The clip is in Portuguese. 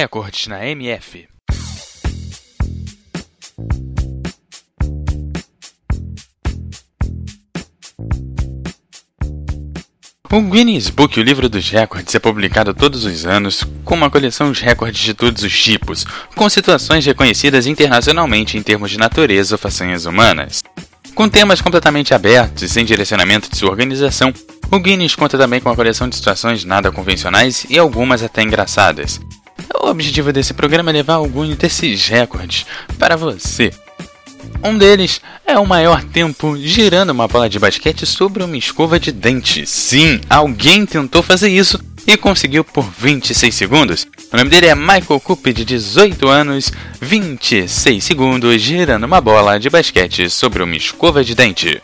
Recordes na MF. O Guinness Book, o livro dos recordes, é publicado todos os anos com uma coleção de recordes de todos os tipos, com situações reconhecidas internacionalmente em termos de natureza ou façanhas humanas. Com temas completamente abertos e sem direcionamento de sua organização, o Guinness conta também com uma coleção de situações nada convencionais e algumas até engraçadas. O objetivo desse programa é levar alguns desses recordes para você. Um deles é o maior tempo girando uma bola de basquete sobre uma escova de dente. Sim, alguém tentou fazer isso e conseguiu por 26 segundos. O nome dele é Michael Coop, de 18 anos, 26 segundos girando uma bola de basquete sobre uma escova de dente.